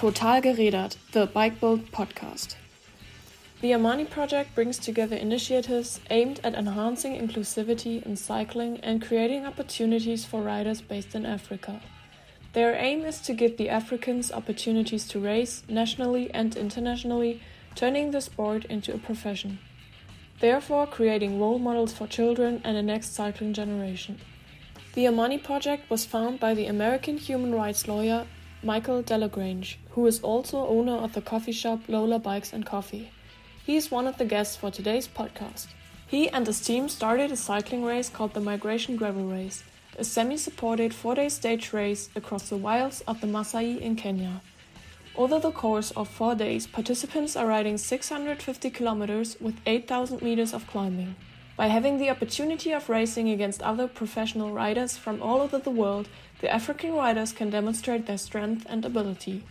Total Gerädert, the Bike Bild podcast. The Amani project brings together initiatives aimed at enhancing inclusivity in cycling and creating opportunities for riders based in Africa. Their aim is to give the Africans opportunities to race nationally and internationally, turning the sport into a profession. Therefore, creating role models for children and the next cycling generation. The Amani project was founded by the American human rights lawyer Michael Delagrange, who is also owner of the coffee shop Lola Bikes and Coffee. He is one of the guests for today's podcast. He and his team started a cycling race called the Migration Gravel Race, a semi supported four day stage race across the wilds of the Masai in Kenya. Over the course of four days, participants are riding 650 kilometers with 8,000 meters of climbing. By having the opportunity of racing against other professional riders from all over the world, the African riders can demonstrate their strength and ability.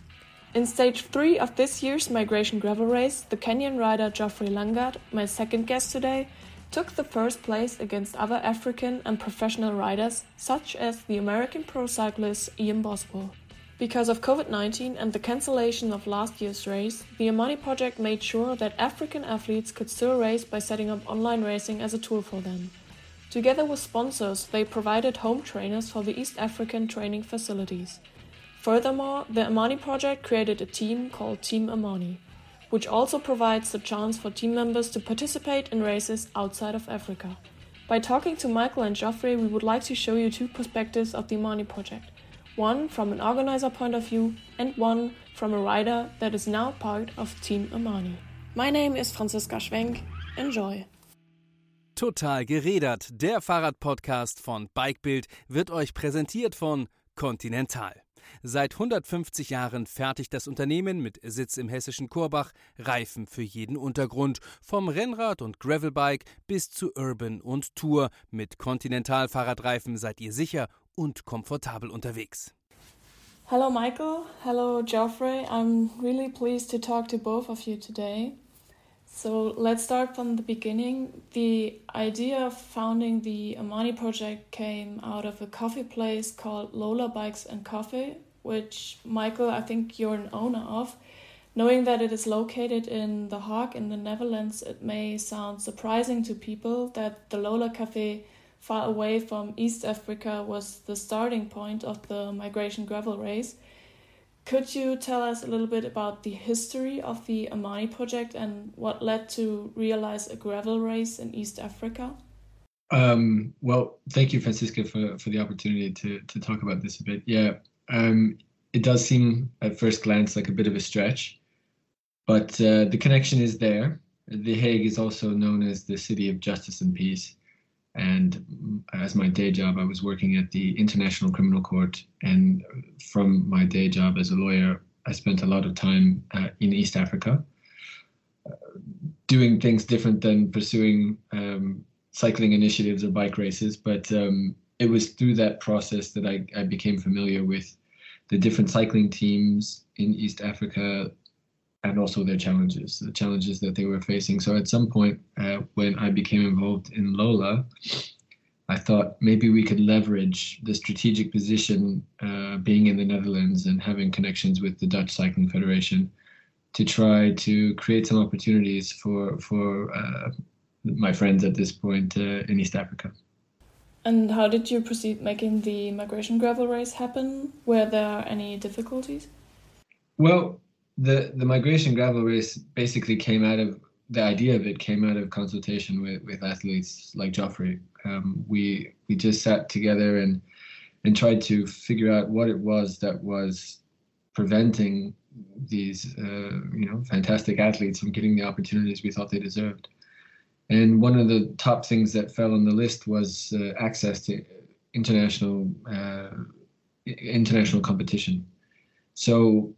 In stage 3 of this year's Migration Gravel Race, the Kenyan rider Geoffrey Langat, my second guest today, took the first place against other African and professional riders, such as the American pro cyclist Ian Boswell. Because of COVID 19 and the cancellation of last year's race, the Amani project made sure that African athletes could still race by setting up online racing as a tool for them. Together with sponsors, they provided home trainers for the East African training facilities. Furthermore, the Amani project created a team called Team Amani, which also provides the chance for team members to participate in races outside of Africa. By talking to Michael and Geoffrey, we would like to show you two perspectives of the Amani project one from an organizer point of view and one from a rider that is now part of Team Amani. My name is Franziska Schwenk. Enjoy! Total gerädert, der Fahrradpodcast von Bikebild wird euch präsentiert von Continental. Seit 150 Jahren fertigt das Unternehmen mit Sitz im hessischen Korbach Reifen für jeden Untergrund, vom Rennrad und Gravelbike bis zu Urban und Tour. Mit Continental Fahrradreifen seid ihr sicher und komfortabel unterwegs. Hello, Michael. Hello, Geoffrey. I'm really pleased to talk to both of you today. So let's start from the beginning. The idea of founding the Amani project came out of a coffee place called Lola Bikes and Coffee, which Michael, I think you're an owner of. Knowing that it is located in The Hague in the Netherlands, it may sound surprising to people that the Lola Cafe far away from East Africa was the starting point of the migration gravel race. Could you tell us a little bit about the history of the Amani project and what led to realize a gravel race in East Africa? Um, well, thank you, Franziska, for, for the opportunity to, to talk about this a bit. Yeah, um, it does seem at first glance like a bit of a stretch, but uh, the connection is there. The Hague is also known as the city of justice and peace. And as my day job, I was working at the International Criminal Court. And from my day job as a lawyer, I spent a lot of time uh, in East Africa, uh, doing things different than pursuing um, cycling initiatives or bike races. But um, it was through that process that I, I became familiar with the different cycling teams in East Africa, and also their challenges, the challenges that they were facing. So at some point, uh, when I became involved in Lola, I thought maybe we could leverage the strategic position uh, being in the Netherlands and having connections with the Dutch Cycling Federation to try to create some opportunities for for uh, my friends at this point uh, in East Africa. And how did you proceed making the migration gravel race happen? Were there any difficulties? Well, the the migration gravel race basically came out of the idea of it came out of consultation with, with athletes like Geoffrey. Um, we we just sat together and and tried to figure out what it was that was preventing these uh, you know fantastic athletes from getting the opportunities we thought they deserved. And one of the top things that fell on the list was uh, access to international uh, international competition. So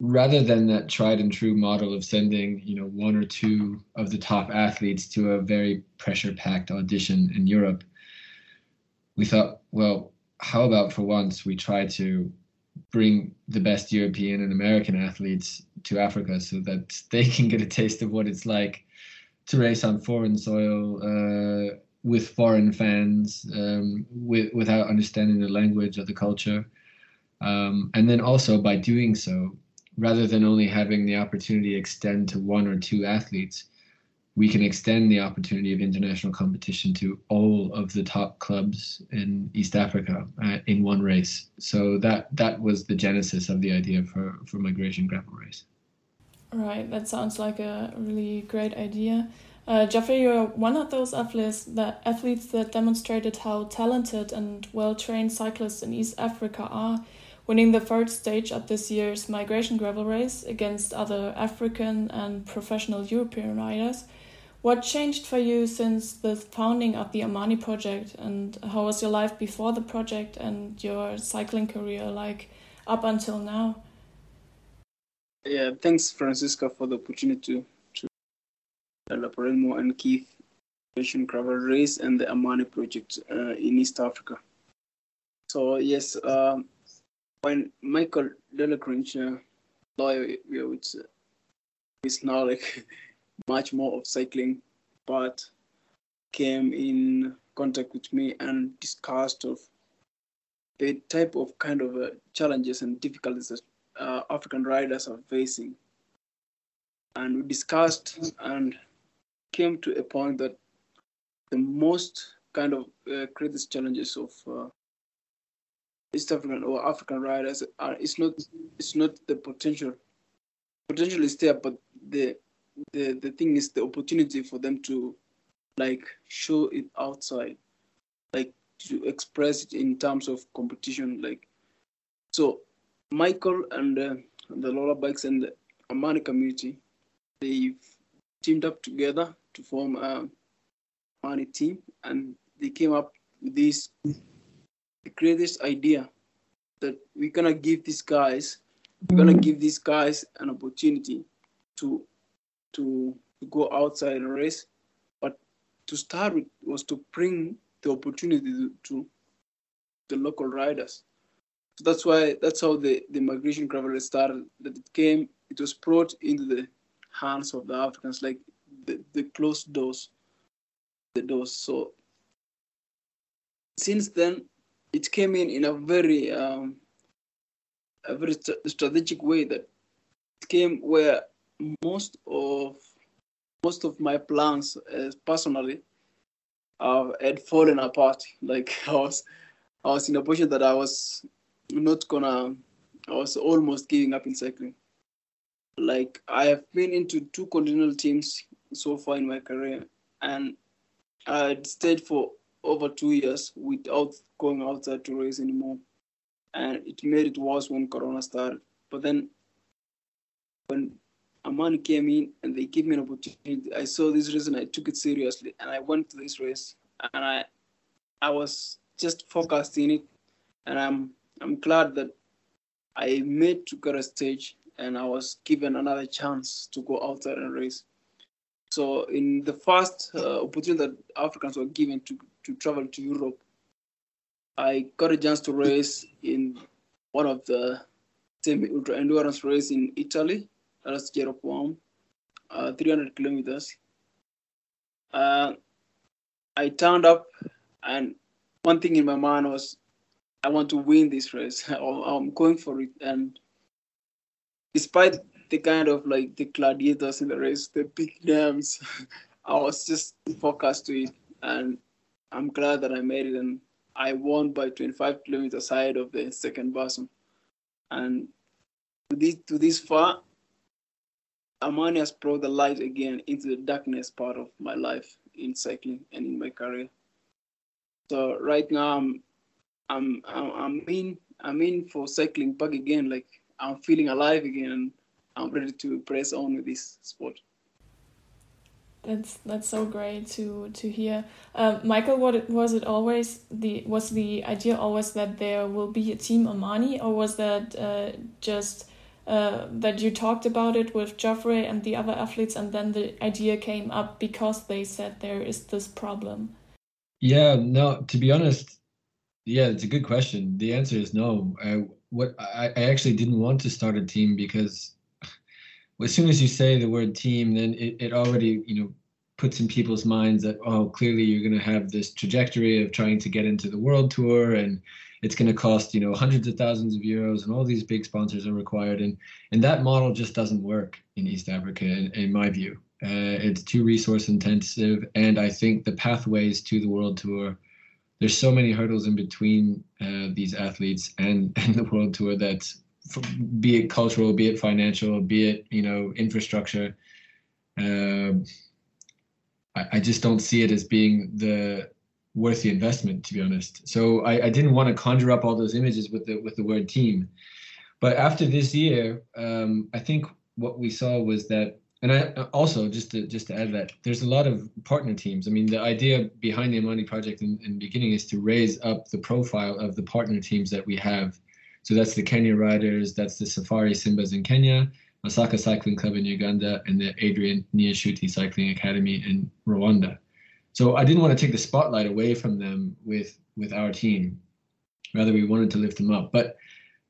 rather than that tried and true model of sending you know one or two of the top athletes to a very pressure packed audition in Europe we thought well how about for once we try to bring the best European and American athletes to Africa so that they can get a taste of what it's like to race on foreign soil uh, with foreign fans um, with, without understanding the language or the culture. Um, and then also by doing so rather than only having the opportunity extend to one or two athletes, we can extend the opportunity of international competition to all of the top clubs in East Africa uh, in one race. So that that was the genesis of the idea for for migration gravel race. Right, that sounds like a really great idea. Uh, Geoffrey, you're one of those athletes that athletes that demonstrated how talented and well trained cyclists in East Africa are, winning the third stage at this year's migration gravel race against other African and professional European riders. What changed for you since the founding of the Amani project, and how was your life before the project and your cycling career like up until now? Yeah, thanks, Franziska, for the opportunity to, elaborate more on Keith Nation Gravel Race and the Amani project uh, in East Africa. So, yes, um, when Michael Delagrange, uh, lawyer, which is now like much more of cycling, but came in contact with me and discussed of the type of kind of uh, challenges and difficulties that uh, African riders are facing. And we discussed and came to a point that the most kind of uh, greatest challenges of uh, East African or African riders are it's not it's not the potential. Potential is there, but the the the thing is the opportunity for them to like show it outside like to express it in terms of competition like. So michael and uh, the lola bikes and the amani community they've teamed up together to form a amani team and they came up with this the greatest idea that we're gonna give these guys we're gonna mm. give these guys an opportunity to to, to go outside and race. But to start with was to bring the opportunity to, to the local riders. So that's why that's how the, the migration gravel started. That it came, it was brought into the hands of the Africans, like the, the closed doors, the doors. So since then, it came in in a very um, a very st- strategic way that it came where most of most of my plans uh, personally uh, had fallen apart. Like I was, I was in a position that I was not gonna. I was almost giving up in cycling. Like I have been into two continental teams so far in my career, and I stayed for over two years without going outside to race anymore. And it made it worse when Corona started. But then when Amani came in and they gave me an opportunity. I saw this and I took it seriously and I went to this race and I I was just focused in it and I'm I'm glad that I made to get a stage and I was given another chance to go outside and race. So in the first uh, opportunity that Africans were given to, to travel to Europe, I got a chance to race in one of the semi ultra endurance race in Italy that's Jeroboam, uh, 300 kilometers. Uh, I turned up, and one thing in my mind was, I want to win this race. I'm going for it. And despite the kind of like the gladiators in the race, the big names, I was just focused to it. And I'm glad that I made it. And I won by 25 kilometers ahead of the second person. And to this, to this far, Amani has brought the light again into the darkness part of my life in cycling and in my career. So right now I'm I'm I'm, I'm in I'm in for cycling back again. Like I'm feeling alive again and I'm ready to press on with this sport. That's that's so great to to hear, um, Michael. What was it always the was the idea always that there will be a team Amani, or was that uh, just uh, that you talked about it with Geoffrey and the other athletes, and then the idea came up because they said there is this problem? Yeah, no, to be honest, yeah, it's a good question. The answer is no. I, what I, I actually didn't want to start a team because as soon as you say the word team, then it, it already, you know, puts in people's minds that, oh, clearly you're going to have this trajectory of trying to get into the world tour and it's going to cost you know hundreds of thousands of euros and all these big sponsors are required and and that model just doesn't work in east africa in, in my view. Uh, it's too resource intensive and i think the pathways to the world tour there's so many hurdles in between uh, these athletes and and the world tour that be it cultural be it financial be it you know infrastructure uh, I, I just don't see it as being the worth the investment, to be honest. So I, I didn't want to conjure up all those images with the with the word team. But after this year, um, I think what we saw was that, and I also just to just to add that there's a lot of partner teams. I mean, the idea behind the Amani project in, in the beginning is to raise up the profile of the partner teams that we have. So that's the Kenya Riders, that's the Safari Simbas in Kenya, Masaka Cycling Club in Uganda, and the Adrian Niyonshuti Cycling Academy in Rwanda. So I didn't want to take the spotlight away from them with with our team. Rather, we wanted to lift them up. But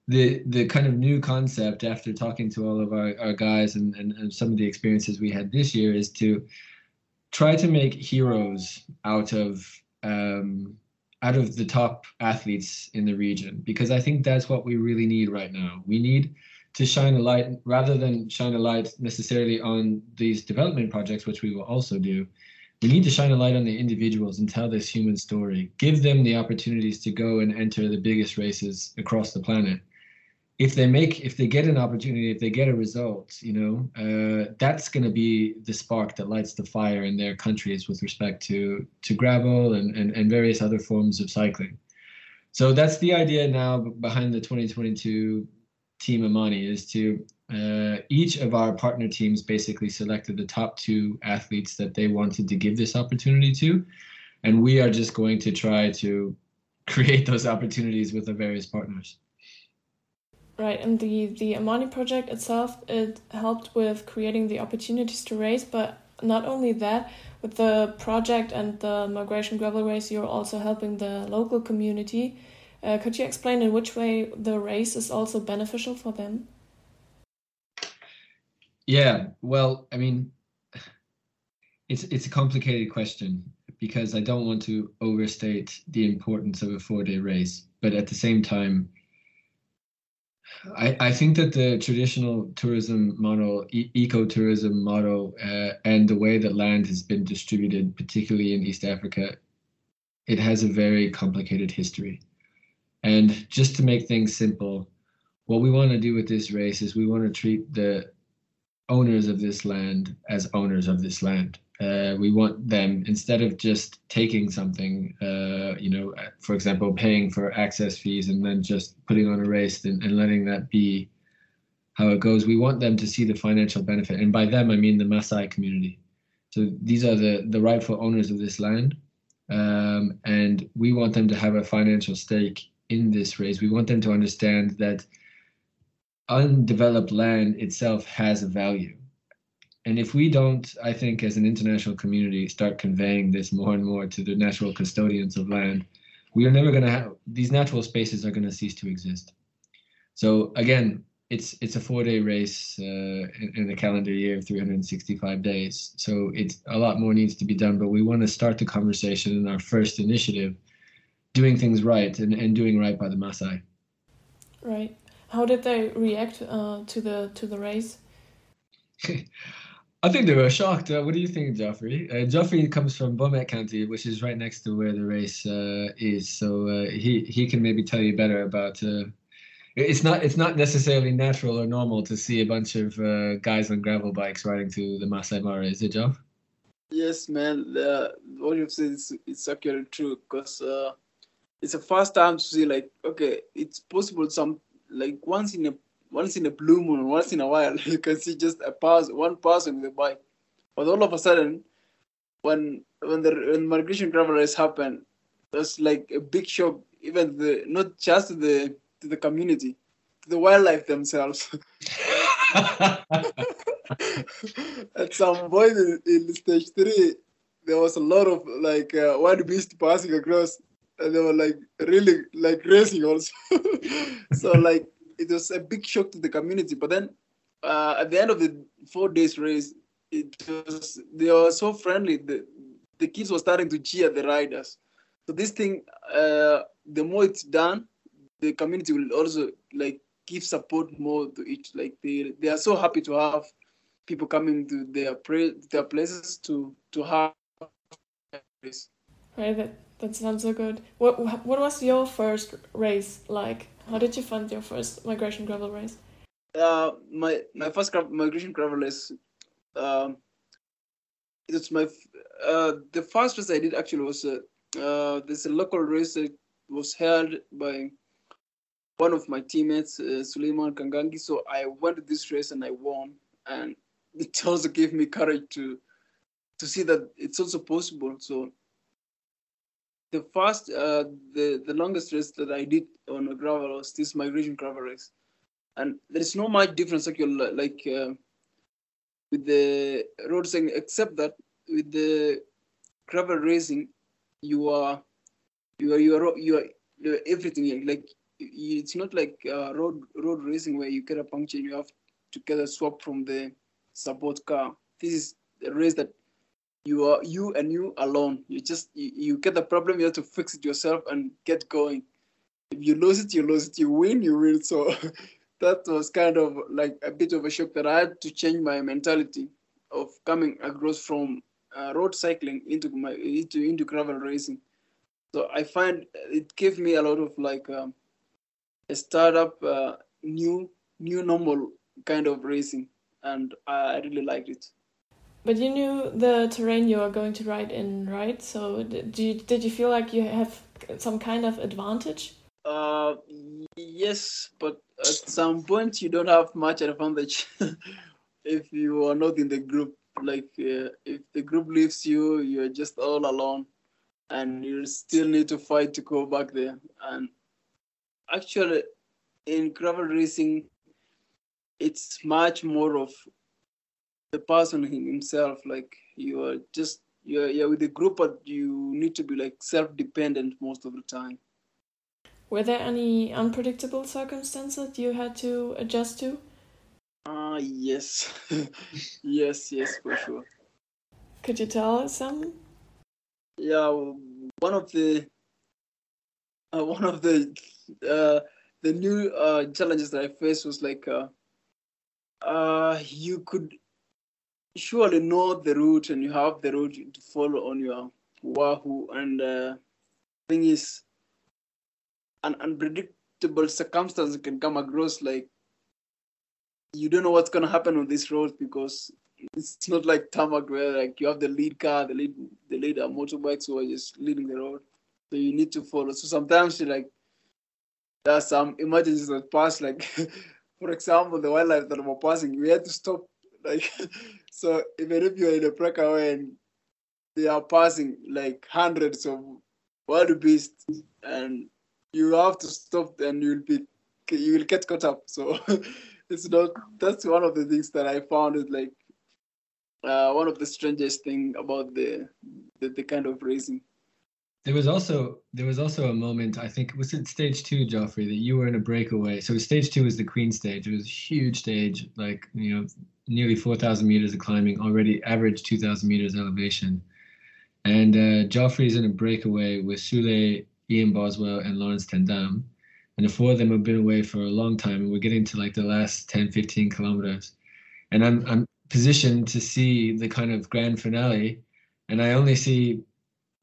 the the kind of new concept after talking to all of our, our guys and, and, and some of the experiences we had this year is to try to make heroes out of um, out of the top athletes in the region because I think that's what we really need right now. We need to shine a light rather than shine a light necessarily on these development projects, which we will also do we need to shine a light on the individuals and tell this human story. Give them the opportunities to go and enter the biggest races across the planet. If they make, if they get an opportunity, if they get a result, you know, uh, that's going to be the spark that lights the fire in their countries with respect to to gravel and, and, and various other forms of cycling. So that's the idea now behind the 2022 Team Amani is to uh, each of our partner teams basically selected the top two athletes that they wanted to give this opportunity to. And we are just going to try to create those opportunities with the various partners. Right, and the, the Amani project itself, it helped with creating the opportunities to race, but not only that, with the project and the migration gravel race, you're also helping the local community. Uh, could you explain in which way the race is also beneficial for them? Yeah, well, I mean, it's it's a complicated question because I don't want to overstate the importance of a four-day race, but at the same time, I, I think that the traditional tourism model, e- ecotourism model, uh, and the way that land has been distributed, particularly in East Africa, it has a very complicated history. And just to make things simple, what we want to do with this race is we want to treat the owners of this land as owners of this land. Uh, we want them instead of just taking something, uh, you know, for example, paying for access fees and then just putting on a race and, and letting that be how it goes. We want them to see the financial benefit, and by them I mean the Maasai community. So these are the the rightful owners of this land, um, and we want them to have a financial stake in this race. We want them to understand that undeveloped land itself has a value. And if we don't, I think, as an international community, start conveying this more and more to the natural custodians of land, we are never going to have these natural spaces are going to cease to exist. So again, it's it's a four-day race uh, in, in a calendar year of 365 days. So it's a lot more needs to be done. But we want to start the conversation in our first initiative, doing things right and, and doing right by the Maasai. Right. How did they react uh, to the to the race? I think they were shocked. Uh, what do you think, Geoffrey? Uh, Geoffrey comes from Bomet County, which is right next to where the race uh, is, so uh, he he can maybe tell you better about. Uh, it's not it's not necessarily natural or normal to see a bunch of uh, guys on gravel bikes riding to the Masai Mara, is it, Geoff? Yes, man. what you've said is it's actually true because it's the first time to see like okay, it's possible some like once in a once in a blue moon, once in a while, you can see just a pass, one person with a bike. But all of a sudden, when when the when migration gravel race happened, there's like a big shock, even the not just to the to the community, to the wildlife themselves. At some point in, in, stage three, there was a lot of like uh, wild beast passing across and they were like really like racing also. so like it was a big shock to the community. But then uh, at the end of the four days race, it was they were so friendly. The the kids were starting to cheer the riders. So this thing, uh, the more it's done, the community will also like give support more to each. Like they they are so happy to have people coming to their pra- their places to to have. This. Right, that that sounds so good. What what was your first race like? How did you find your first migration gravel race? Uh, my my first gra- migration gravel race. Um, it's my uh the first race I did actually was uh, uh there's a local race that was held by one of my teammates, uh, Suleiman Kangangi. So I went to this race and I won, and it also gave me courage to to see that it's also possible. So the first, uh, the the longest race that I did on a gravel was this migration gravel race, and there is no much difference like like uh, with the road saying, except that with the gravel racing, you are you are you are you are, you are everything like it's not like uh, road road racing where you get a puncture and you have to get a swap from the support car. This is a race that you are you and you alone. You just you, you get the problem, you have to fix it yourself and get going. If you lose it, you lose it. You win, you win. So that was kind of like a bit of a shock that I had to change my mentality of coming across from uh, road cycling into my into into gravel racing. So I find it gave me a lot of like um, a startup, uh, new new normal kind of racing, and I really liked it. But you knew the terrain you are going to ride in, right? So did you, did you feel like you have some kind of advantage? Uh, yes, but at some point you don't have much advantage if you are not in the group. Like uh, if the group leaves you, you're just all alone, and you still need to fight to go back there. And actually, in gravel racing, it's much more of the person himself. Like you are just you're, you're with the group, but you need to be like self-dependent most of the time. Were there any unpredictable circumstances you had to adjust to? Ah, uh, yes, yes, yes, for sure. Could you tell us some? Yeah, one of the uh, one of the uh, the new uh, challenges that I faced was like uh, uh, you could surely know the route and you have the route to follow on your Wahoo. And uh, thing is, an unpredictable circumstance can come across like you don't know what's gonna happen on this road because it's not like tarmac where like you have the lead car, the lead the lead are motorbikes who are just leading the road. So you need to follow. So sometimes you like there are some emergencies that pass like for example the wildlife that were passing, we had to stop like so even if you're in a breakaway and they are passing like hundreds of wild beasts and you have to stop and you'll be you will get caught up. So it's not that's one of the things that I found is like uh, one of the strangest thing about the, the the kind of racing. There was also there was also a moment I think was it stage two, Geoffrey, that you were in a breakaway. So stage two was the Queen stage. It was a huge stage, like you know, nearly four thousand meters of climbing, already average two thousand meters elevation. And uh, Geoffrey's in a breakaway with Sule, Ian Boswell, and Laurens ten Dam. And the four of them have been away for a long time, and we're getting to like the last 10, 15 kilometers. And I'm I'm positioned to see the kind of grand finale, and I only see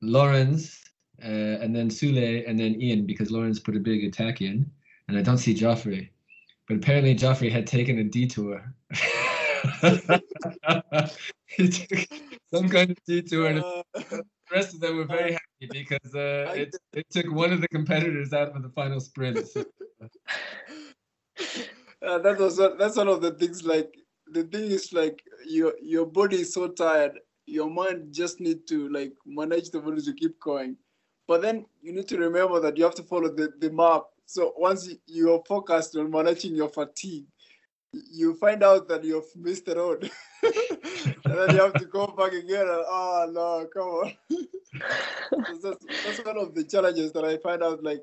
Laurens uh, and then Sule and then Ian because Laurens put a big attack in, and I don't see Geoffrey. But apparently Geoffrey had taken a detour. he took some kind of detour, and the rest of them were very happy because uh, it, it took one of the competitors out of the final sprint. So. Uh, that was that's one of the things. Like the thing is, like your your body is so tired, your mind just need to like manage the body to keep going. But then you need to remember that you have to follow the, the map. So once you are focused on managing your fatigue, you find out that you've missed the road. and then you have to go back again and oh no, come on. that's, that's one of the challenges that I find out like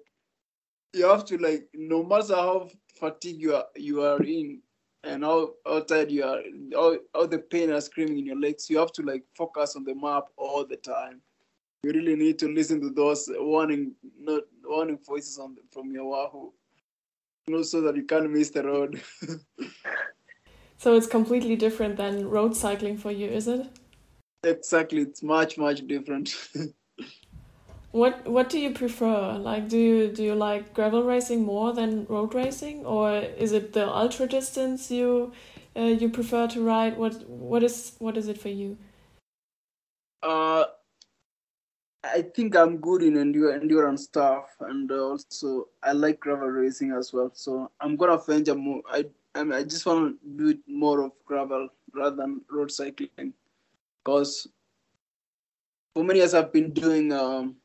you have to like no matter how fatigued you are you are in and how, how tired you are, all, all the pain are screaming in your legs, you have to like focus on the map all the time you really need to listen to those warning not warning voices on the, from your Wahoo know, so that you can't miss the road. so it's completely different than road cycling for you, is it? Exactly, it's much much different. what what do you prefer? Like, do you do you like gravel racing more than road racing, or is it the ultra distance you uh, you prefer to ride? What what is what is it for you? Uh, I think I'm good in endure, endurance stuff, and also I like gravel racing as well. So I'm gonna venture more. I I, mean, I just want to do more of gravel rather than road cycling, because for many years I've been doing um,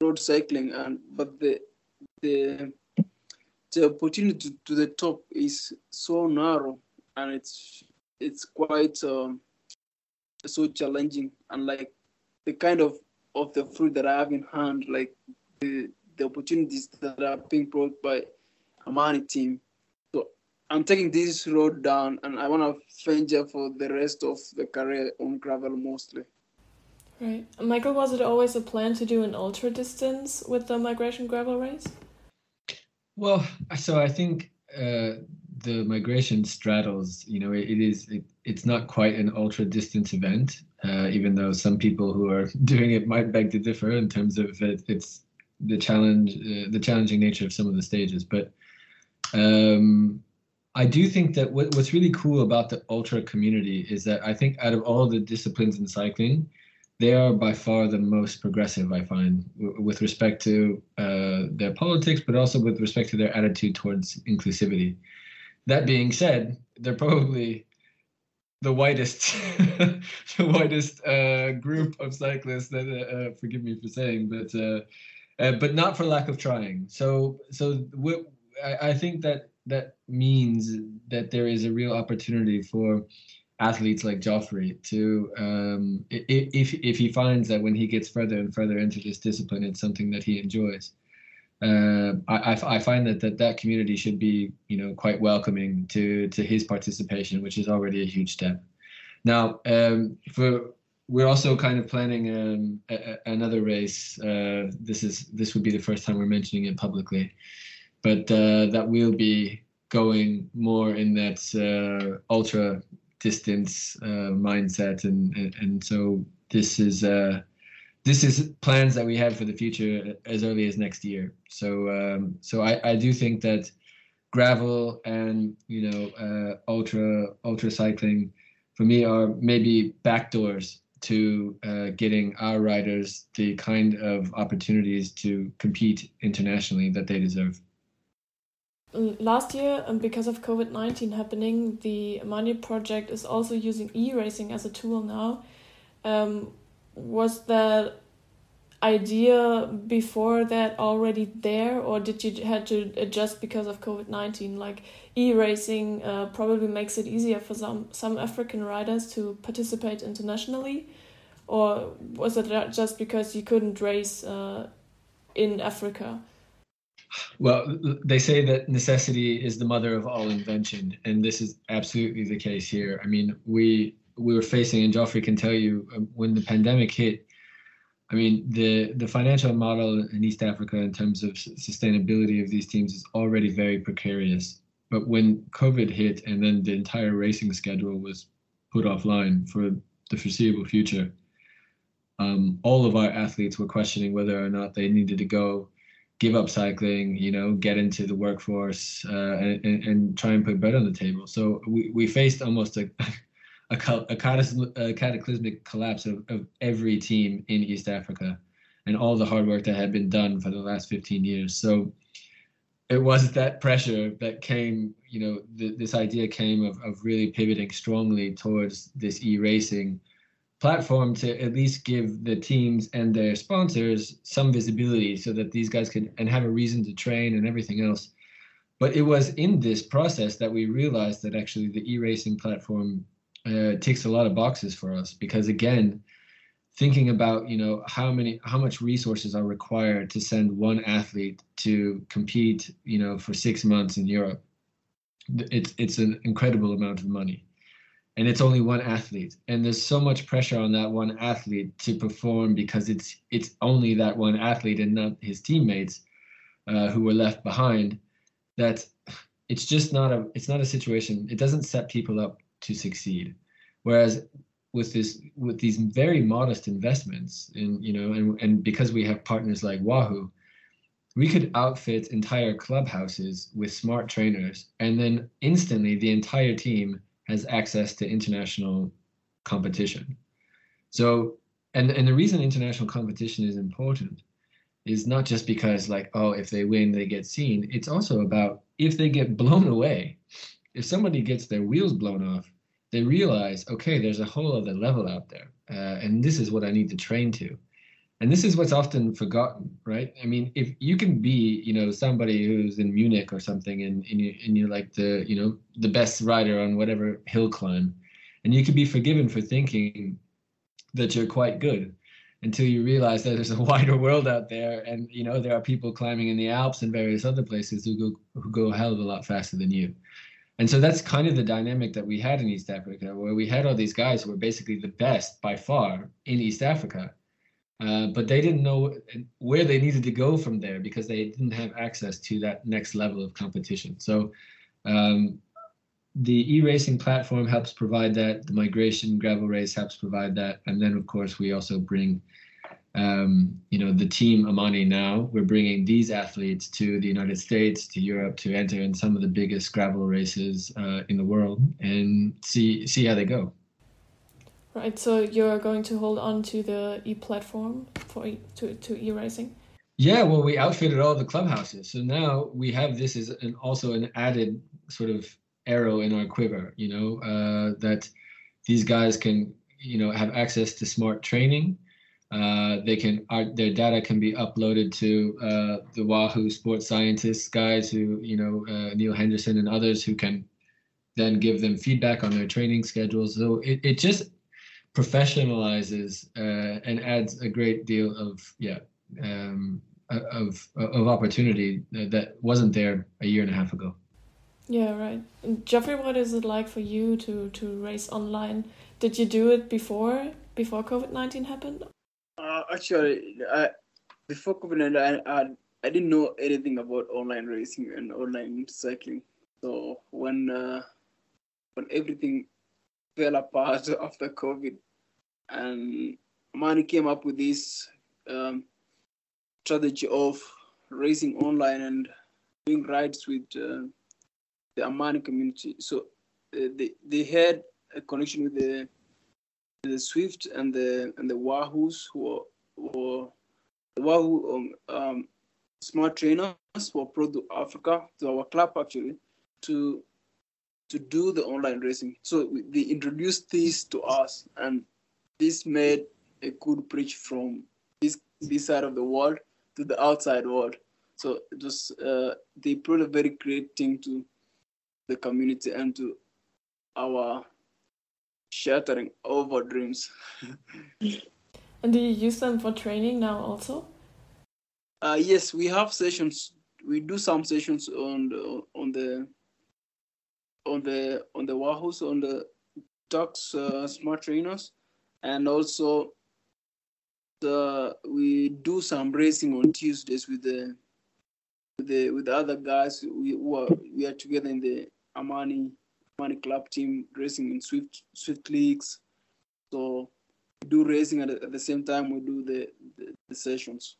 road cycling, and but the the the opportunity to, to the top is so narrow, and it's it's quite um, so challenging, and like the kind of of the fruit that I have in hand, like the the opportunities that are being brought by Amani team. So I'm taking this road down, and I want to venture for the rest of the career on gravel mostly. Right, Michael. Was it always a plan to do an ultra distance with the migration gravel race? Well, so I think uh, the migration straddles. You know, it, it is. It, it's not quite an ultra distance event uh, even though some people who are doing it might beg to differ in terms of it, it's the challenge, uh, the challenging nature of some of the stages. But um, I do think that what, what's really cool about the ultra community is that I think out of all the disciplines in cycling, they are by far the most progressive. I find w- with respect to uh, their politics, but also with respect to their attitude towards inclusivity. That being said, they're probably the whitest the whitest uh, group of cyclists that uh, uh, forgive me for saying but uh, uh, but not for lack of trying. So so I, I think that that means that there is a real opportunity for athletes like Geoffrey to um, if if he finds that when he gets further and further into this discipline it's something that he enjoys uh, I, I find that, that that community should be, you know, quite welcoming to to his participation, which is already a huge step. Now, um, for we're also kind of planning um, a, a, another race. Uh, this is this would be the first time we're mentioning it publicly, but uh, that will be going more in that uh, ultra distance uh, mindset, and, and, and so this is uh, this is plans that we have for the future as early as next year. So um, so I, I do think that gravel and you know uh, ultra ultra cycling for me are maybe backdoors to uh, getting our riders the kind of opportunities to compete internationally that they deserve. Last year, um, because of COVID 19 happening, the Amani project is also using e racing as a tool now. Um, was that idea before that already there or did you had to adjust because of covid-19 like e-racing uh, probably makes it easier for some some african riders to participate internationally? Or was it just because you couldn't race uh, in africa? Well they say that necessity is the mother of all invention and this is absolutely the case here. I mean we we were facing and Geoffrey can tell you uh, when the pandemic hit I mean, the the financial model in East Africa in terms of sustainability of these teams is already very precarious. But when COVID hit and then the entire racing schedule was put offline for the foreseeable future, um, all of our athletes were questioning whether or not they needed to go give up cycling, you know, get into the workforce uh, and, and, and, try and put bread on the table. So we, we faced almost a a, a, cataclysmic collapse of, of every team in East Africa and all the hard work that had been done for the last 15 years. So it was that pressure that came, you know, this idea came of, of really pivoting strongly towards this e-racing platform to at least give the teams and their sponsors some visibility so that these guys could and have a reason to train and everything else. But it was in this process that we realized that actually the e-racing platform uh, ticks a lot of boxes for us because again thinking about you know how many how much resources are required to send one athlete to compete you know for six months in europe it's it's an incredible amount of money and it's only one athlete and there's so much pressure on that one athlete to perform because it's it's only that one athlete and not his teammates uh, who were left behind that it's just not a it's not a situation. It doesn't set people up to succeed. Whereas with this with these very modest investments in you know and, and because we have partners like Wahoo, we could outfit entire clubhouses with smart trainers and then instantly the entire team has access to international competition. So and and the reason international competition is important is not just because like oh if they win they get seen it's also about if they get blown away if somebody gets their wheels blown off they realize okay there's a whole other level out there uh, and this is what i need to train to. And this is what's often forgotten right? I mean if you can be you know somebody who's in munich or something and, and, you, and you're like the you know the best rider on whatever hill climb and you can be forgiven for thinking that you're quite good until you realize that there's a wider world out there and you know there are people climbing in the alps and various other places who go who go a hell of a lot faster than you and so that's kind of the dynamic that we had in east africa where we had all these guys who were basically the best by far in east africa uh, but they didn't know where they needed to go from there because they didn't have access to that next level of competition. So um, the e-racing platform helps provide that. The migration gravel race helps provide that. And then of course we also bring um, you know the team amani now we're bringing these athletes to the united states to europe to enter in some of the biggest gravel races uh, in the world and see see how they go. Right so you're going to hold on to the e-platform for e- to, to e-racing? Yeah well we outfitted all the clubhouses so now we have this as an also an added sort of arrow in our quiver you know uh, that these guys can you know have access to smart training uh, they can our, their data can be uploaded to uh, the wahoo sports scientists guys who you know uh, neal henderson and others who can then give them feedback on their training schedules so it, it just professionalizes uh, and adds a great deal of yeah um, of of opportunity that wasn't there a year and a half ago yeah, right. Geoffrey, what is it like for you to to race online? Did you do it before before COVID nineteen happened? Uh, actually, I, before COVID I, I I didn't know anything about online racing and online cycling. So when uh, when everything fell apart after COVID, and Mani came up with this um, strategy of racing online and doing rides with. Uh, the Amani community. So uh, they they had a connection with the the Zwift and the and the Wahoos who the Wahoo um, um, smart trainers who brought to Africa to our club actually to to do the online racing. So they introduced this to us, and this made a good bridge from this this side of the world to the outside world. So it was uh, they brought a very great thing to the community and to our shattering over dreams. and do you use them for training now also? Uh, yes, we have sessions. We do some sessions on the on the on the on the Wahoos on the Tux uh, smart trainers, and also the we do some racing on Tuesdays with the with the with the other guys. We who are, we are together in the Amani Amani club team racing in Swift Zwift leagues. So we do racing at, at the same time we do the, the, the sessions.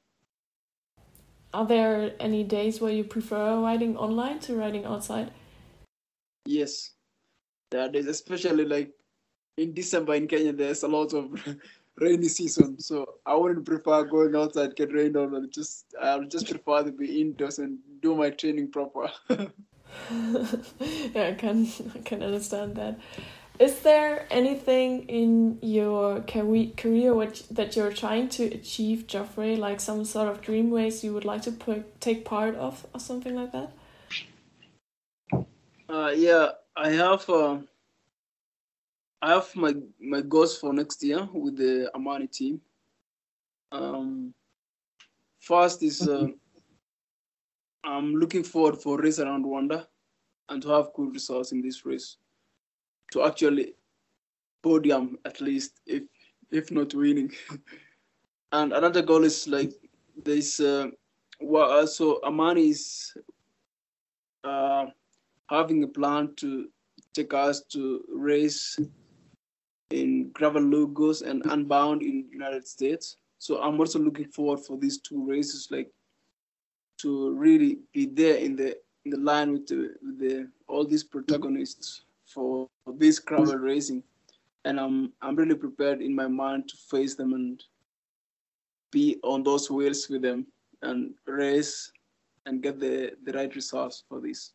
Are there any days where you prefer riding online to riding outside? Yes, there are days, especially like in December in Kenya. There's a lot of rainy season, so I wouldn't prefer going outside get rained on. Just I would just prefer to be indoors and do my training proper. yeah, I can I can understand that. Is there anything in your career which, that you're trying to achieve, Geoffrey? Like some sort of dream race you would like to put, take part of, or something like that? Uh, yeah, I have. Uh, I have my my goals for next year with the Amani team. Um, first is uh, I'm looking forward for race around Rwanda and to have good results in this race. To actually podium at least, if if not winning. and another goal is like this. Uh, well, so Amani is uh, having a plan to take us to race in Gravel Locos and unbound in United States. So I'm also looking forward for these two races, like to really be there in the in the line with the, with the all these protagonists for, for this gravel mm-hmm. racing, and I'm I'm really prepared in my mind to face them and be on those wheels with them and race and get the the right results for this.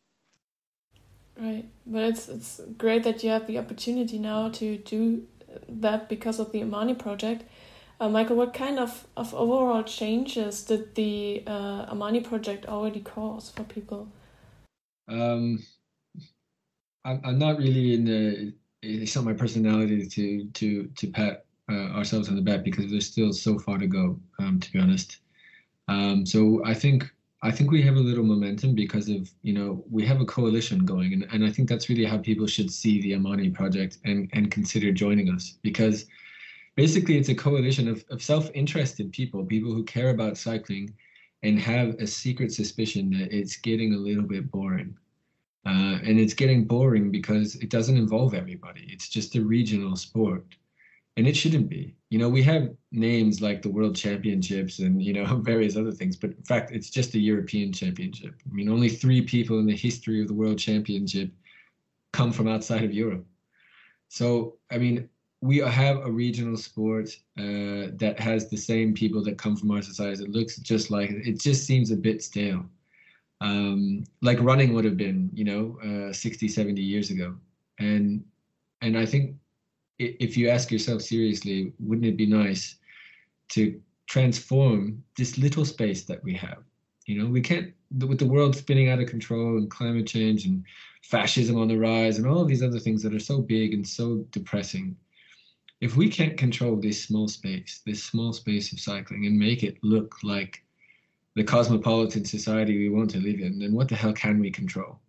Right, but it's it's great that you have the opportunity now to do that because of the Amani project. Uh, Michael, what kind of, of overall changes did the uh, Amani project already cause for people? Um, I'm, I'm not really in the. It's not my personality to to to pat uh, ourselves on the back because there's still so far to go. Um, to be honest, um, so I think I think we have a little momentum because of you know we have a coalition going, and, and I think that's really how people should see the Amani project and and consider joining us because basically it's a coalition of, of self-interested people, people who care about cycling and have a secret suspicion that it's getting a little bit boring. Uh, and it's getting boring because it doesn't involve everybody. It's just a regional sport and it shouldn't be. You know, we have names like the World Championships and you know various other things, but in fact, it's just a European Championship. I mean, only three people in the history of the World Championship come from outside of Europe. So, I mean, we have a regional sport uh, that has the same people that come from our society. It looks just like it. Just seems a bit stale, um, like running would have been, you know, uh, 60, 70 years ago. And and I think if you ask yourself seriously, wouldn't it be nice to transform this little space that we have? You know, we can't, with the world spinning out of control and climate change and fascism on the rise and all of these other things that are so big and so depressing. If we can't control this small space, this small space of cycling, and make it look like the cosmopolitan society we want to live in, then what the hell can we control?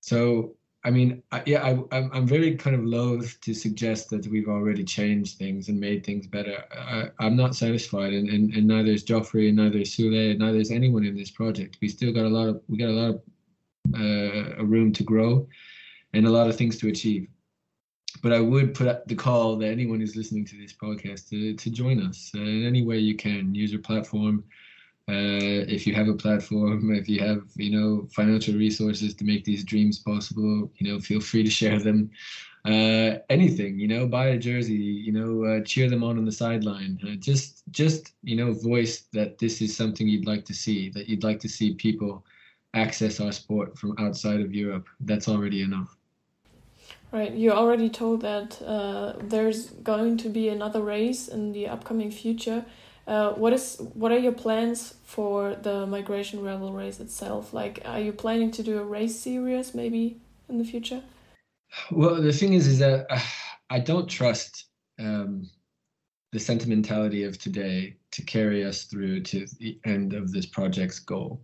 So I mean, I, yeah, I, I'm, I'm very kind of loath to suggest that we've already changed things and made things better. I, I'm not satisfied, and, and, and neither is Geoffrey, and neither is Sule, and neither is anyone in this project. We still got a lot of we got a lot of uh, room to grow, and a lot of things to achieve. But I would put up the call that anyone who's listening to this podcast to to join us uh, in any way you can. Use your platform uh, if you have a platform, if you have you know financial resources to make these dreams possible, you know, feel free to share them. Uh, anything, you know, buy a jersey, you know, uh, cheer them on on the sideline. Uh, just, just you know, voice that this is something you'd like to see. That you'd like to see people access our sport from outside of Europe. That's already enough. Right, you already told that uh, there's going to be another race in the upcoming future. Uh, what is what are your plans for the Migration Gravel Race itself? Like, are you planning to do a race series maybe in the future? Well, the thing is, is that uh, I don't trust um, the sentimentality of today to carry us through to the end of this project's goal.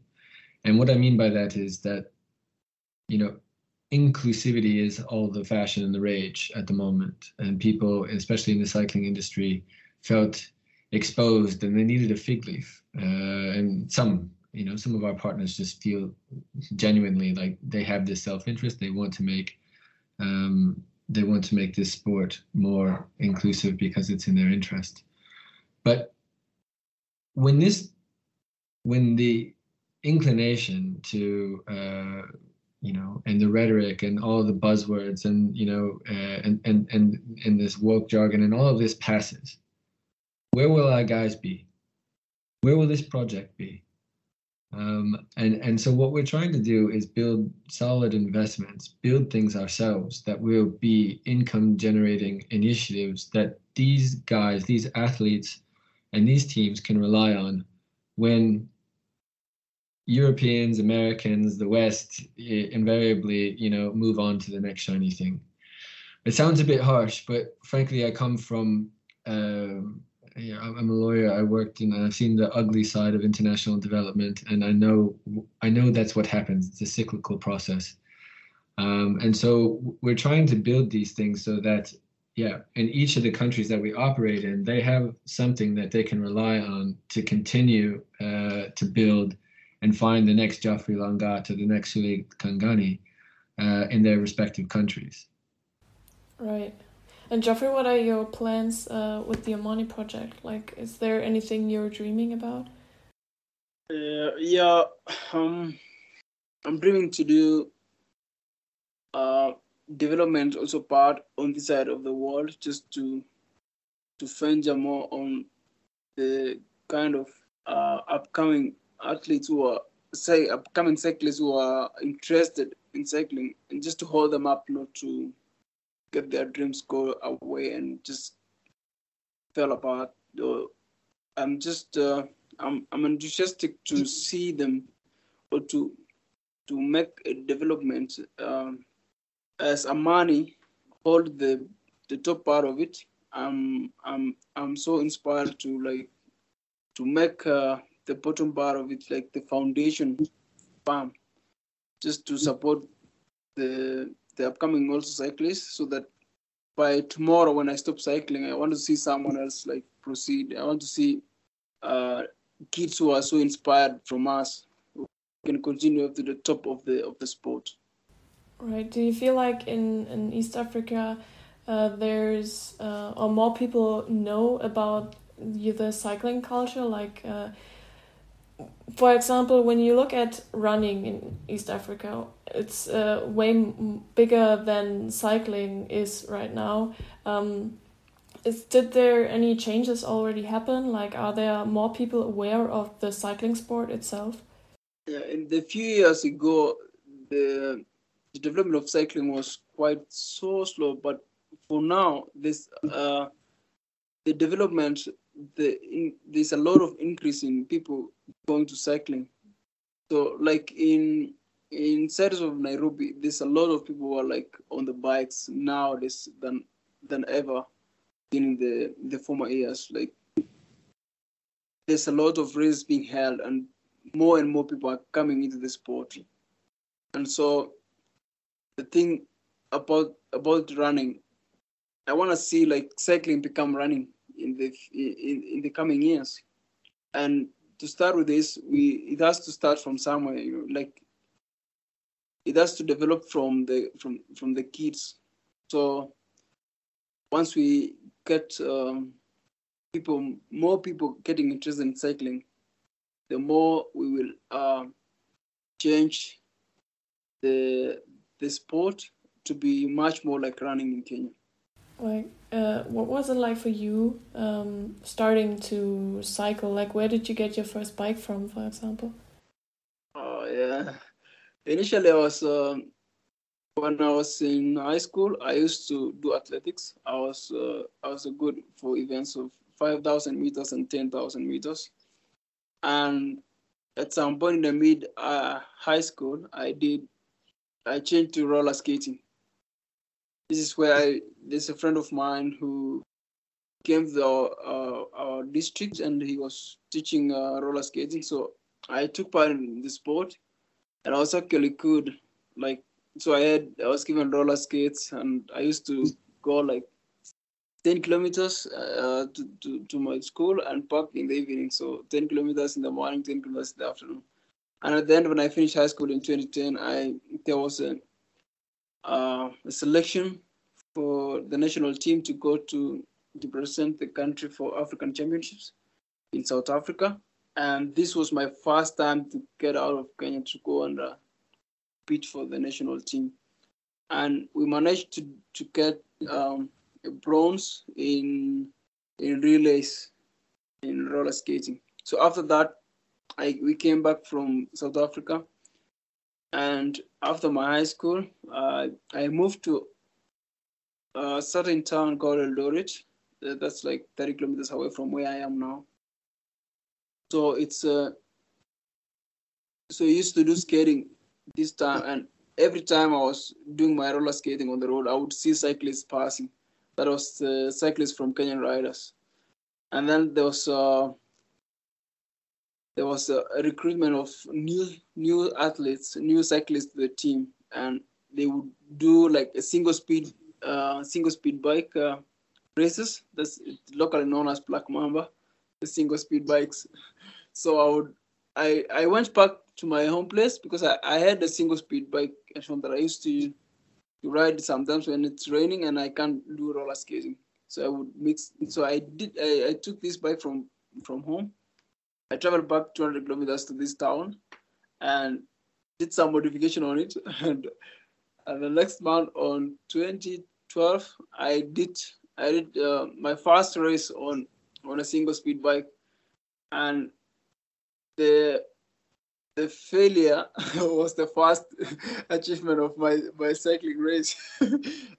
And what I mean by that is that, you know, inclusivity is all the fashion and the rage at the moment, and people, especially in the cycling industry, felt exposed and they needed a fig leaf. Uh, and some, you know, some of our partners just feel genuinely like they have this self-interest. They want to make, um, they want to make this sport more inclusive because it's in their interest. But when this, when the inclination to, uh, you know, and the rhetoric and all the buzzwords and you know, uh, and and and and this woke jargon and all of this passes, where will our guys be? Where will this project be? Um, and and so what we're trying to do is build solid investments, build things ourselves that will be income generating initiatives that these guys, these athletes, and these teams can rely on when Europeans, Americans, the West invariably, you know, move on to the next shiny thing. It sounds a bit harsh, but frankly, I come from um, know, I'm a lawyer. I worked in, I've seen the ugly side of international development, and I know, I know that's what happens. It's a cyclical process, um, and so we're trying to build these things so that, yeah, in each of the countries that we operate in, they have something that they can rely on to continue uh, to build and find the next Geoffrey Langat or the next Sule Kangani uh, in their respective countries. Right. And Geoffrey, what are your plans uh, with the Amani project? Like, is there anything you're dreaming about? Uh, yeah, um, I'm dreaming to do uh, development also part on this side of the world, just to to venture more on the kind of uh, upcoming athletes who are say upcoming cyclists who are interested in cycling, and just to hold them up, not to get their dreams go away and just fell apart. or I'm just uh, I'm I'm enthusiastic to see them or to to make a development um, as Amani hold the the top part of it. I'm I'm I'm so inspired to like to make uh, the bottom part of it like the foundation farm just to support the the upcoming also cyclists so that by tomorrow when I stop cycling, I want to see someone else like proceed. I want to see uh, kids who are so inspired from us who can continue up to the top of the of the sport. Right. Do you feel like in in East Africa, uh, there's uh, or more people know about the cycling culture? Like, uh, for example, when you look at running in East Africa, it's uh, way bigger than cycling is right now. Um, is did there any changes already happen? Like, are there more people aware of the cycling sport itself? Yeah, in the few years ago, the, the development of cycling was quite so slow. But for now, this uh, the development, the in, there's a lot of increase in people going to cycling. So, like in in cities of Nairobi, there's a lot of people who are like on the bikes nowadays than than ever in the the former years. Like there's a lot of races being held, and more and more people are coming into the sport. And so, the thing about about running, I want to see like cycling become running in the in, in the coming years. And to start with this, we it has to start from somewhere. You know, like it has to develop from the from from the kids. So once we get um, people, more people getting interested in cycling, the more we will uh, change the the sport to be much more like running in Kenya. Like, uh, what was it like for you um, starting to cycle? Like, where did you get your first bike from, for example? Oh yeah, initially I was um, when I was in high school, I used to do athletics. I was uh, I was good for events of five thousand meters and ten thousand meters, and at some point in the mid uh, high school, I did I changed to roller skating. This is where I there's a friend of mine who came to our, uh, our district and he was teaching uh, roller skating. So I took part in the sport, and I was actually good. Like so I had I was given roller skates and I used to go like 10 kilometers uh, to, to, to my school and park in the evening. So 10 kilometers in the morning, 10 kilometers in the afternoon. And at the end, when I finished high school in 2010, I there was a, uh, a selection for the national team to go to to present the country for African Championships in South Africa. And this was my first time to get out of Kenya to go and uh, for the national team. And we managed to, to get um, a bronze in in relays in roller skating. So after that, I we came back from South Africa, and after my high school, uh, I moved to a certain town called Eldoret. That's like 30 kilometers away from where I am now. So it's uh, so I used to do skating this time and every time I was doing my roller skating on the road, I would see cyclists passing. That was the cyclists from Kenyan Riders, and then there was uh, there was a, recruitment of new new athletes, new cyclists to the team, and they would do like a single speed uh, single speed bike uh, races. That's locally known as Black Mamba, the single speed bikes. So I would I I went back to my home place because I, I had a single speed bike that I used to, to ride sometimes when it's raining and I can't do roller skating. So I would mix. So I did. I, I took this bike from from home. I traveled back 200 kilometers to this town, and did some modification on it. And, and the next month on 2012, I did I did uh, my first race on on a single speed bike, and the the failure was the first achievement of my my cycling race.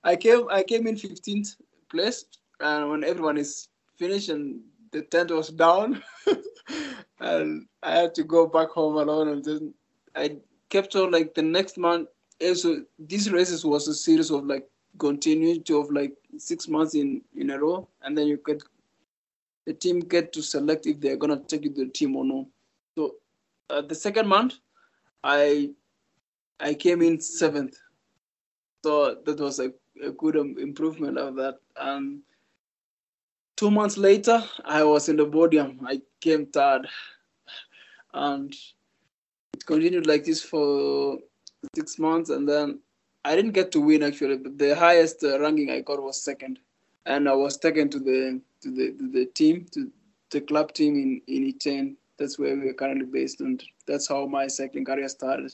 I came I came in 15th place, and when everyone is finished and the tent was down, and I had to go back home alone. And then I kept on like the next month. And So these races was a series of like continuity of like six months in in a row, and then you get the team get to select if they're gonna take you to the team or no. So uh, the second month, I I came in seventh, so that was a, a good um, improvement of that. And two months later, I was in the podium. I came third, and it continued like this for six months, and then I didn't get to win actually, but the highest uh, ranking I got was second, and I was taken to the to the to the team to the club team in in Iten. That's where we are currently based, and that's how my cycling career started.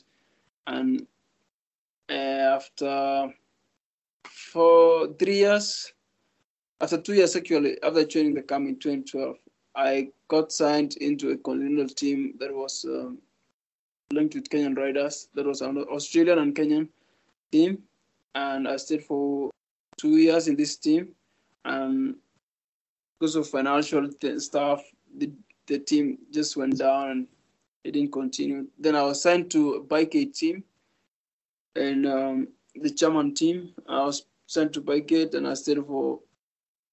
And uh, after for three years, after two years actually, after joining the camp in 2012, I got signed into a continental team that was um, linked with Kenyan riders. That was an Australian and Kenyan team, and I stayed for two years in this team. And because of financial stuff, the, the team just went down and it didn't continue. Then I was signed to a Bike Aid team and um, the German team. I was sent to Bike Aid and I stayed for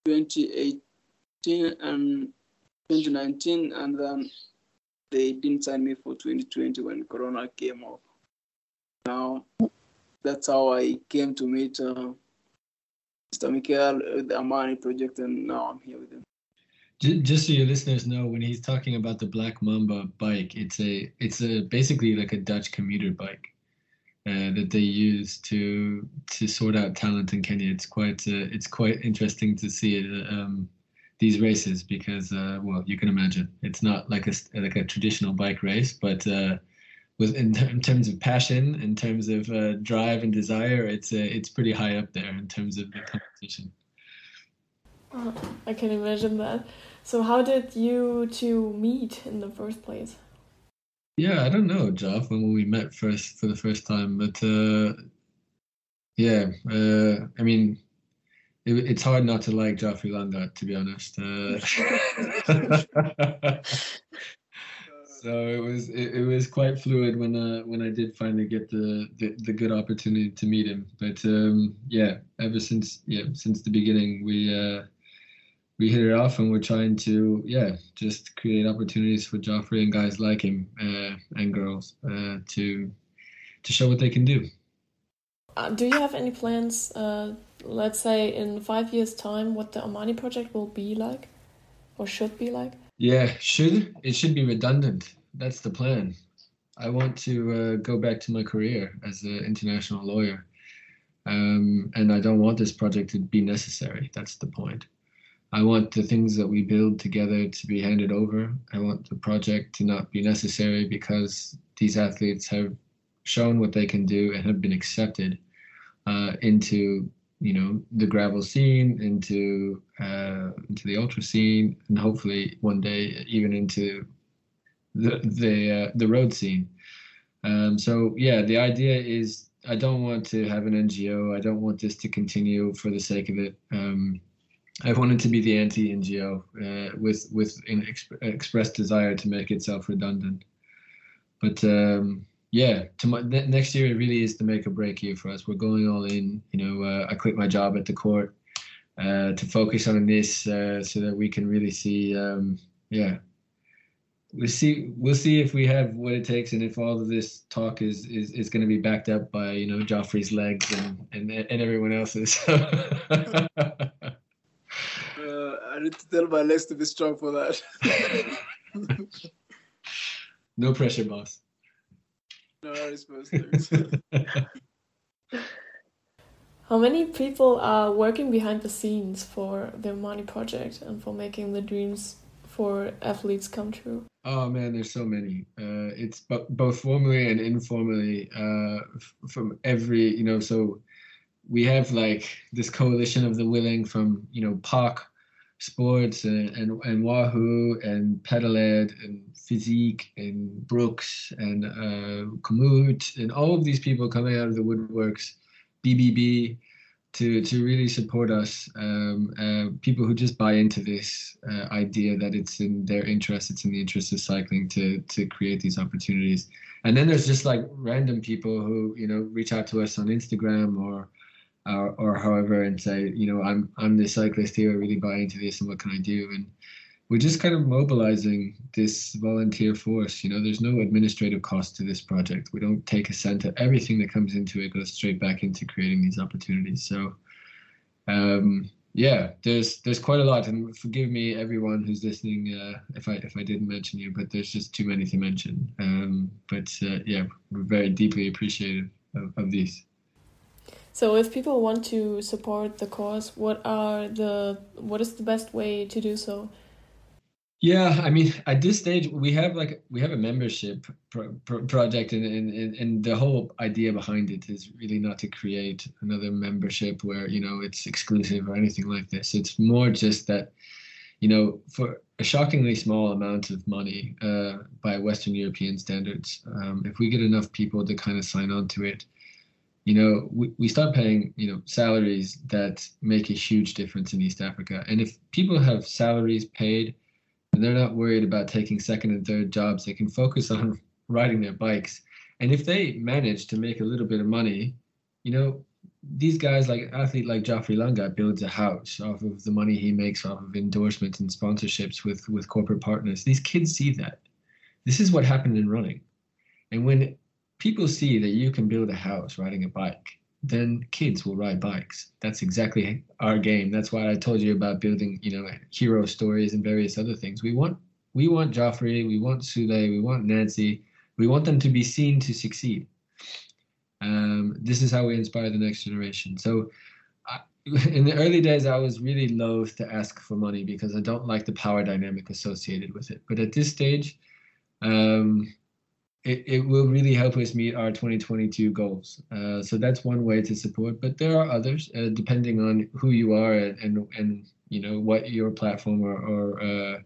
2018 and 2019, and then they didn't sign me for 2020 when Corona came up. Now that's how I came to meet uh, Mr. Michael, the Amani project, and now I'm here with him. Just so your listeners know, when he's talking about the Black Mamba bike, it's a it's a basically like a Dutch commuter bike uh, that they use to to sort out talent in Kenya. It's quite uh, it's quite interesting to see it, um, these races because uh, well you can imagine it's not like a like a traditional bike race, but uh, with in, in, terms of passion, in terms of uh, drive and desire, it's uh, it's pretty high up there in terms of the competition. Oh, I can imagine that. So, how did you two meet in the first place? Yeah, I don't know, Joff, when we met first for the first time, but uh, yeah, uh, I mean, it, it's hard not to like Geoffrey Langat, to be honest. Uh, so it was it, it, was quite fluid when uh, when I did finally get the, the, the good opportunity to meet him. But um, yeah, ever since yeah since the beginning we uh, we hit it off and we're trying to yeah just create opportunities for Joffrey and guys like him uh, and girls uh, to to show what they can do. Uh, do you have any plans? Uh, let's say in five years' time, what the Amani project will be like, or should be like? Yeah, should it should be redundant. That's the plan. I want to uh, go back to my career as an international lawyer, um, and I don't want this project to be necessary. That's the point. I want the things that we build together to be handed over. I want the project to not be necessary because these athletes have shown what they can do and have been accepted uh, into you know the gravel scene into uh, into the ultra scene and hopefully one day even into the the uh, the road scene. Um, so yeah the idea is i don't want to have an ngo i don't want this to continue for the sake of it. Um, i wanted to be the anti-ngo uh, with with an exp- expressed desire to make itself redundant but um, yeah, to my, next year it really is the make or break year for us. We're going all in. You know, uh, I quit my job at the court uh, to focus on this, uh, so that we can really see. Um, yeah, we'll see. We'll see if we have what it takes, and if all of this talk is is, is going to be backed up by you know Joffrey's legs and and, and everyone else's. I need to tell my legs to be strong for that. No pressure, boss. No, I suppose How many people are working behind the scenes for the Amani Project and for making the dreams for athletes come true? Oh man, there's so many. Uh, it's b- both formally and informally uh, f- from every, you know, so we have like this coalition of the willing from, you know, Park Sports and, and, and Wahoo and Pedaled and Fizik and Brooks and uh, Komoot and all of these people coming out of the woodworks, BBB, to to really support us. Um, uh, people who just buy into this uh, idea that it's in their interest, it's in the interest of cycling to to create these opportunities. And then there's just like random people who you know reach out to us on Instagram or or, or however and say, you know, I'm I'm the cyclist here. I really buy into this, and what can I do? And we're just kind of mobilizing this volunteer force. You know, there's no administrative cost to this project. We don't take a cent of everything that comes into it goes straight back into creating these opportunities. So, um, yeah, there's there's quite a lot, and forgive me, everyone who's listening, uh, if I if I didn't mention you, but there's just too many to mention. Um, but uh, yeah, we're very deeply appreciative of, of these. So, if people want to support the cause, what are the what is the best way to do so? Yeah, I mean, at this stage, we have like we have a membership pro- pro- project, and, and and the whole idea behind it is really not to create another membership where you know it's exclusive or anything like this. It's more just that, you know, for a shockingly small amount of money uh, by Western European standards, um, if we get enough people to kind of sign on to it, you know, we, we start paying, you know, salaries that make a huge difference in East Africa. And if people have salaries paid and they're not worried about taking second and third jobs. They can focus on riding their bikes. And if they manage to make a little bit of money, you know, these guys like athlete like Geoffrey Langat builds a house off of the money he makes off of endorsements and sponsorships with with corporate partners. These kids see that. This is what happened in running. And when people see that you can build a house riding a bike, then kids will ride bikes. That's exactly our game. That's why I told you about building, you know, hero stories and various other things. We want we want Joffrey, we want Sule, we want Nancy. We want them to be seen to succeed. Um, this is how we inspire the next generation. So in the early days, I was really loath to ask for money because I don't like the power dynamic associated with it. But at this stage, um, it, it will really help us meet our 2022 goals. Uh, so that's one way to support, but there are others uh, depending on who you are and, and, and you know what your platform or or, uh,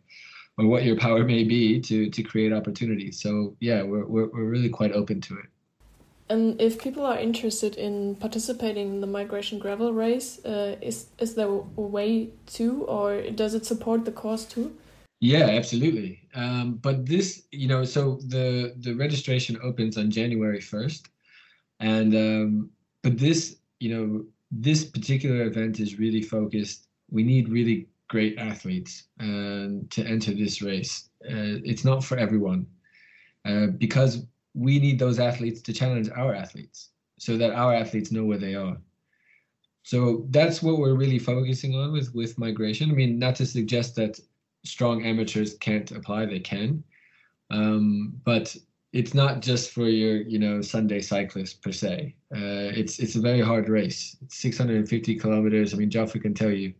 or what your power may be to to create opportunities. So yeah, we're we're, we're really quite open to it. And if people are interested in participating in the migration gravel race, uh, is is there a way to, or does it support the cause too? Yeah, absolutely. Um, but this, you know, so the the registration opens on January first, and um, but this, you know, this particular event is really focused. We need really great athletes uh, to enter this race. Uh, it's not for everyone uh, because we need those athletes to challenge our athletes so that our athletes know where they are. So that's what we're really focusing on with with migration. I mean, not to suggest that strong amateurs can't apply, they can. Um, but it's not just for your, you know, Sunday cyclist per se. Uh, it's it's a very hard race. It's 650 kilometers. I mean, Joffrey can tell you.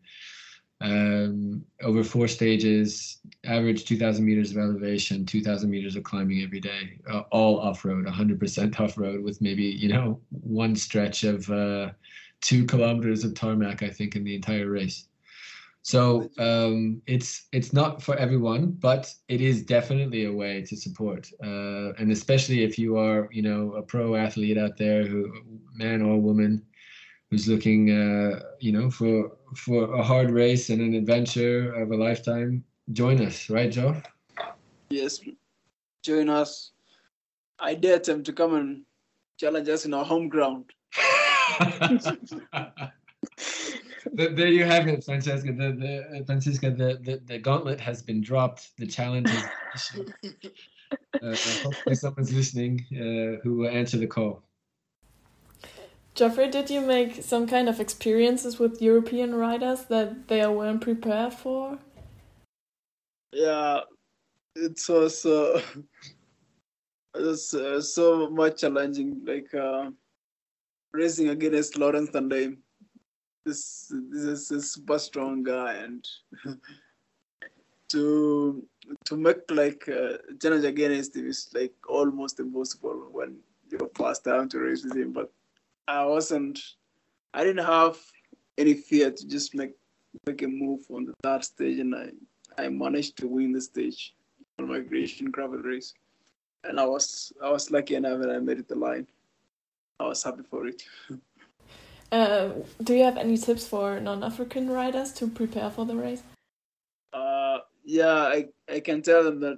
Um, over four stages, average 2,000 meters of elevation, 2,000 meters of climbing every day, uh, all off road, 100% off road, with maybe you know one stretch of uh, two kilometers of tarmac, I think, in the entire race. So um, it's it's not for everyone, but it is definitely a way to support, uh, and especially if you are you know a pro athlete out there, who man or woman, who's looking uh, you know for for a hard race and an adventure of a lifetime. Join us, right, Joe? Yes, join us. I dare them to come and challenge us in our home ground. there you have it, Francesca. The, the uh, Franziska, the, the, the gauntlet has been dropped. The challenge is uh, hopefully someone's listening uh, who will answer the call. Geoffrey, did you make some kind of experiences with European riders that they weren't prepared for? Yeah, it was uh, it was uh, so much challenging, like uh, racing against Laurens ten Dam. This this is a super strong guy, and to to make like uh, challenge against him is like almost impossible when you're first time to race with him. But I wasn't. I didn't have any fear to just make make a move on the third stage, and I I managed to win the stage on Migration Gravel Race, and I was I was lucky enough and I made it the line. I was happy for it. uh, do you have any tips for non-African riders to prepare for the race? Uh, yeah, I I can tell them that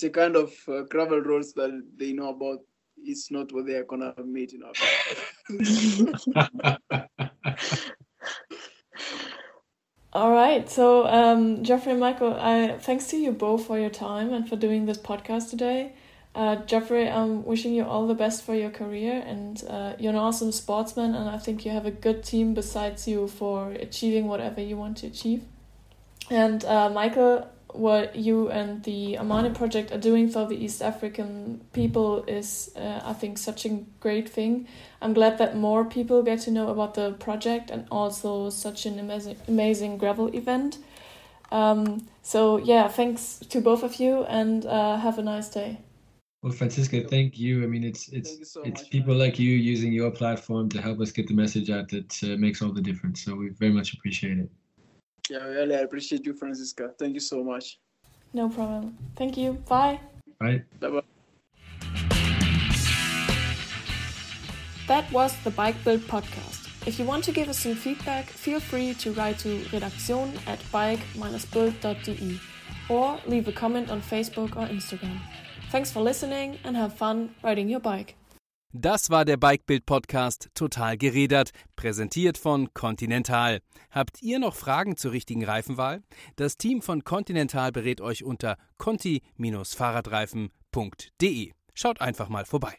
the kind of uh, gravel roads that they know about is not what they are gonna meet in Africa. All right. So, um, Geoffrey and Michael, I, thanks to you both for your time and for doing this podcast today. Uh, Geoffrey, I'm wishing you all the best for your career, and uh, you're an awesome sportsman, and I think you have a good team besides you for achieving whatever you want to achieve. And uh, Michael, what you and the Amani project are doing for the East African people is, uh, I think, such a great thing. I'm glad that more people get to know about the project and also such an amazing, amazing gravel event. Um, so, yeah, thanks to both of you and uh, have a nice day. Well, Franziska, thank you. I mean, it's it's so it's much, people man. like you using your platform to help us get the message out that uh, makes all the difference. So we very much appreciate it. Yeah, really, I appreciate you, Franziska. Thank you so much. No problem. Thank you. Bye. Bye. Bye bye. That was the Bike Bild podcast. If you want to give us some feedback, feel free to write to redaktion at bike-bild.de or leave a comment on Facebook or Instagram. Thanks for listening and have fun riding your bike. Das war der Bikebild Podcast Total gerädert, präsentiert von Continental. Habt ihr noch Fragen zur richtigen Reifenwahl? Das Team von Continental berät euch unter conti-fahrradreifen.de. Schaut einfach mal vorbei.